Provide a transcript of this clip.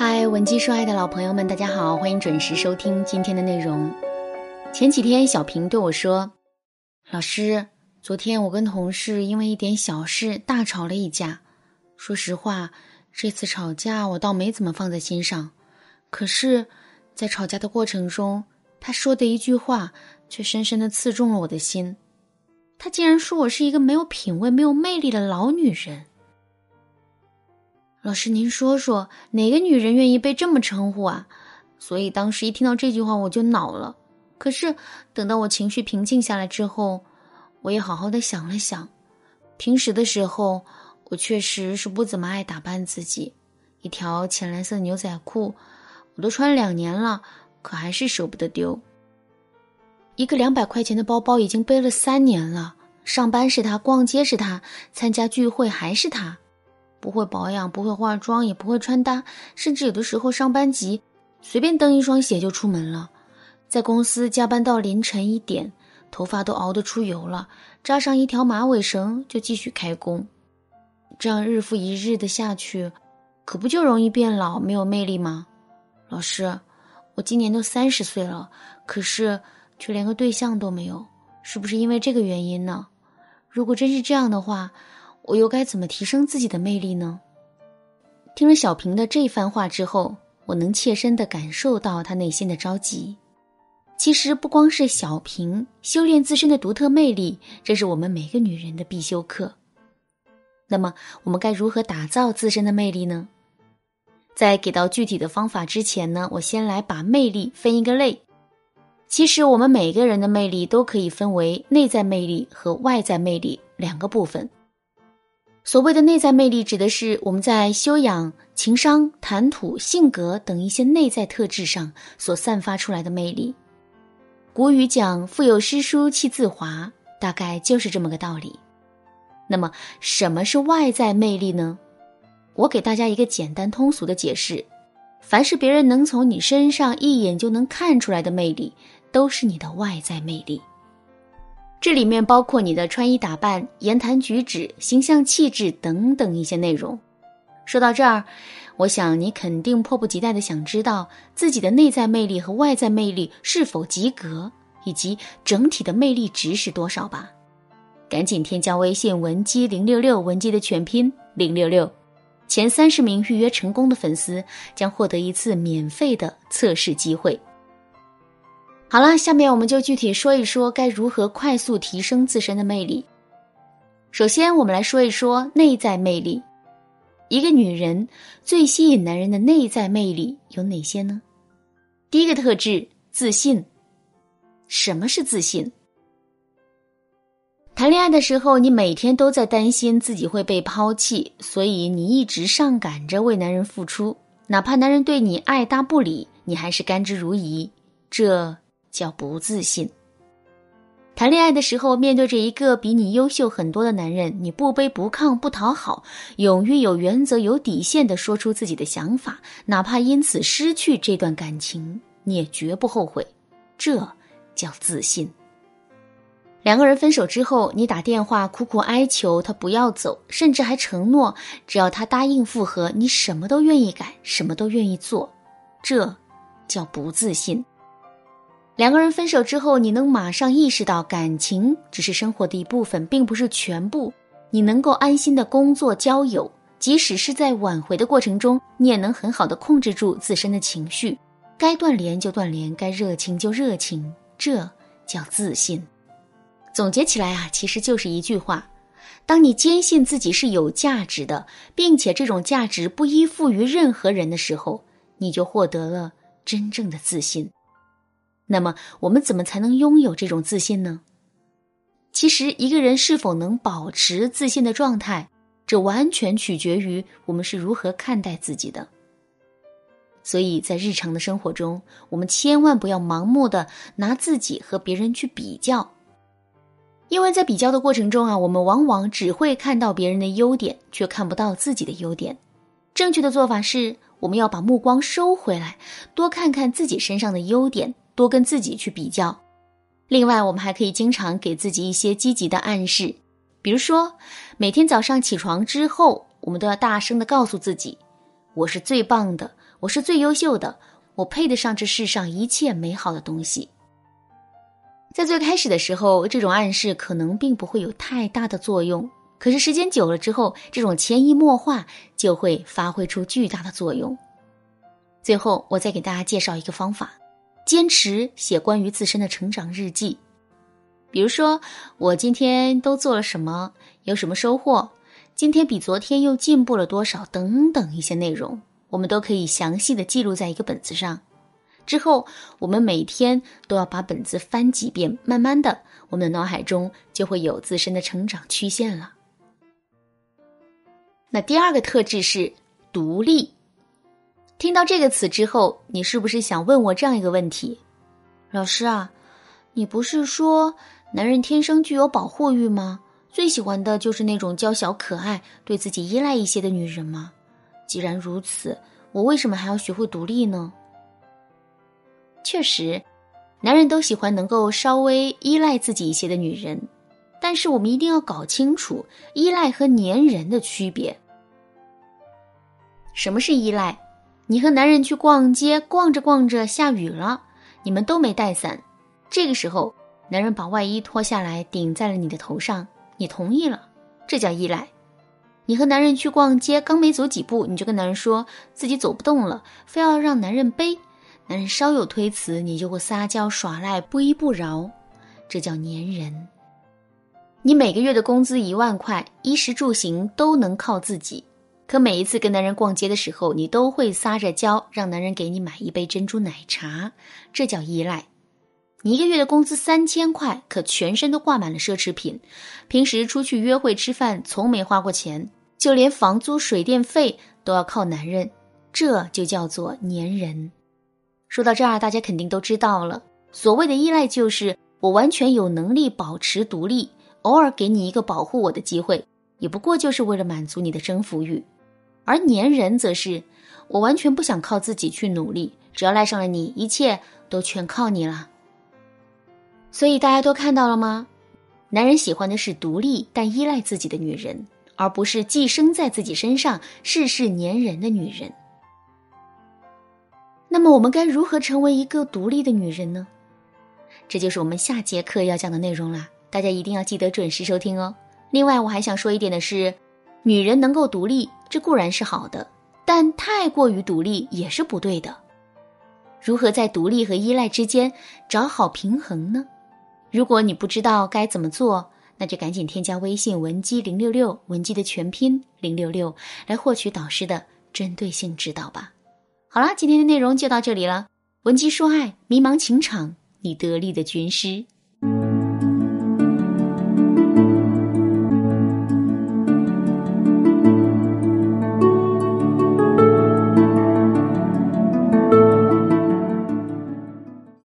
嗨，文姬说爱的老朋友们，大家好，欢迎准时收听今天的内容。前几天，小平对我说：“老师，昨天我跟同事因为一点小事大吵了一架。说实话，这次吵架我倒没怎么放在心上，可是，在吵架的过程中，他说的一句话却深深的刺中了我的心。他竟然说我是一个没有品味、没有魅力的老女人。”老师，您说说哪个女人愿意被这么称呼啊？所以当时一听到这句话我就恼了。可是等到我情绪平静下来之后，我也好好的想了想。平时的时候，我确实是不怎么爱打扮自己，一条浅蓝色牛仔裤，我都穿两年了，可还是舍不得丢。一个两百块钱的包包已经背了三年了，上班是他，逛街是他，参加聚会还是他。不会保养，不会化妆，也不会穿搭，甚至有的时候上班急，随便蹬一双鞋就出门了。在公司加班到凌晨一点，头发都熬得出油了，扎上一条马尾绳就继续开工。这样日复一日的下去，可不就容易变老，没有魅力吗？老师，我今年都三十岁了，可是却连个对象都没有，是不是因为这个原因呢？如果真是这样的话，我又该怎么提升自己的魅力呢？听了小平的这番话之后，我能切身的感受到他内心的着急。其实不光是小平修炼自身的独特魅力，这是我们每个女人的必修课。那么，我们该如何打造自身的魅力呢？在给到具体的方法之前呢，我先来把魅力分一个类。其实，我们每个人的魅力都可以分为内在魅力和外在魅力两个部分。所谓的内在魅力，指的是我们在修养、情商、谈吐、性格等一些内在特质上所散发出来的魅力。古语讲“腹有诗书气自华”，大概就是这么个道理。那么，什么是外在魅力呢？我给大家一个简单通俗的解释：凡是别人能从你身上一眼就能看出来的魅力，都是你的外在魅力。这里面包括你的穿衣打扮、言谈举止、形象气质等等一些内容。说到这儿，我想你肯定迫不及待的想知道自己的内在魅力和外在魅力是否及格，以及整体的魅力值是多少吧？赶紧添加微信文姬零六六，文姬的全拼零六六，前三十名预约成功的粉丝将获得一次免费的测试机会。好了，下面我们就具体说一说该如何快速提升自身的魅力。首先，我们来说一说内在魅力。一个女人最吸引男人的内在魅力有哪些呢？第一个特质，自信。什么是自信？谈恋爱的时候，你每天都在担心自己会被抛弃，所以你一直上赶着为男人付出，哪怕男人对你爱搭不理，你还是甘之如饴。这。叫不自信。谈恋爱的时候，面对着一个比你优秀很多的男人，你不卑不亢不讨好，勇于有原则、有底线的说出自己的想法，哪怕因此失去这段感情，你也绝不后悔。这叫自信。两个人分手之后，你打电话苦苦哀求他不要走，甚至还承诺只要他答应复合，你什么都愿意改，什么都愿意做。这叫不自信。两个人分手之后，你能马上意识到感情只是生活的一部分，并不是全部。你能够安心的工作、交友，即使是在挽回的过程中，你也能很好的控制住自身的情绪，该断联就断联，该热情就热情，这叫自信。总结起来啊，其实就是一句话：当你坚信自己是有价值的，并且这种价值不依附于任何人的时候，你就获得了真正的自信。那么，我们怎么才能拥有这种自信呢？其实，一个人是否能保持自信的状态，这完全取决于我们是如何看待自己的。所以在日常的生活中，我们千万不要盲目的拿自己和别人去比较，因为在比较的过程中啊，我们往往只会看到别人的优点，却看不到自己的优点。正确的做法是，我们要把目光收回来，多看看自己身上的优点。多跟自己去比较，另外，我们还可以经常给自己一些积极的暗示，比如说，每天早上起床之后，我们都要大声的告诉自己：“我是最棒的，我是最优秀的，我配得上这世上一切美好的东西。在最开始的时候，这种暗示可能并不会有太大的作用，可是时间久了之后，这种潜移默化就会发挥出巨大的作用。最后，我再给大家介绍一个方法：坚持写关于自身的成长日记。比如说，我今天都做了什么，有什么收获，今天比昨天又进步了多少，等等一些内容，我们都可以详细的记录在一个本子上。之后，我们每天都要把本子翻几遍，慢慢的，我们的脑海中就会有自身的成长曲线了。那第二个特质是独立。听到这个词之后，你是不是想问我这样一个问题：老师啊，你不是说？男人天生具有保护欲吗？最喜欢的就是那种娇小可爱、对自己依赖一些的女人吗？既然如此，我为什么还要学会独立呢？确实，男人都喜欢能够稍微依赖自己一些的女人，但是我们一定要搞清楚依赖和粘人的区别。什么是依赖？你和男人去逛街，逛着逛着下雨了，你们都没带伞，这个时候。男人把外衣脱下来顶在了你的头上，你同意了，这叫依赖。你和男人去逛街，刚没走几步，你就跟男人说自己走不动了，非要让男人背。男人稍有推辞，你就会撒娇耍赖，不依不饶，这叫粘人。你每个月的工资一万块，衣食住行都能靠自己，可每一次跟男人逛街的时候，你都会撒着娇让男人给你买一杯珍珠奶茶，这叫依赖。你一个月的工资三千块，可全身都挂满了奢侈品，平时出去约会吃饭从没花过钱，就连房租水电费都要靠男人，这就叫做粘人。说到这儿，大家肯定都知道了，所谓的依赖就是我完全有能力保持独立，偶尔给你一个保护我的机会，也不过就是为了满足你的征服欲；而粘人则是我完全不想靠自己去努力，只要赖上了你，一切都全靠你了。所以大家都看到了吗？男人喜欢的是独立但依赖自己的女人，而不是寄生在自己身上、事事粘人的女人。那么我们该如何成为一个独立的女人呢？这就是我们下节课要讲的内容啦，大家一定要记得准时收听哦。另外，我还想说一点的是，女人能够独立，这固然是好的，但太过于独立也是不对的。如何在独立和依赖之间找好平衡呢？如果你不知道该怎么做，那就赶紧添加微信文姬零六六，文姬的全拼零六六，来获取导师的针对性指导吧。好啦，今天的内容就到这里了。文姬说爱，迷茫情场，你得力的军师。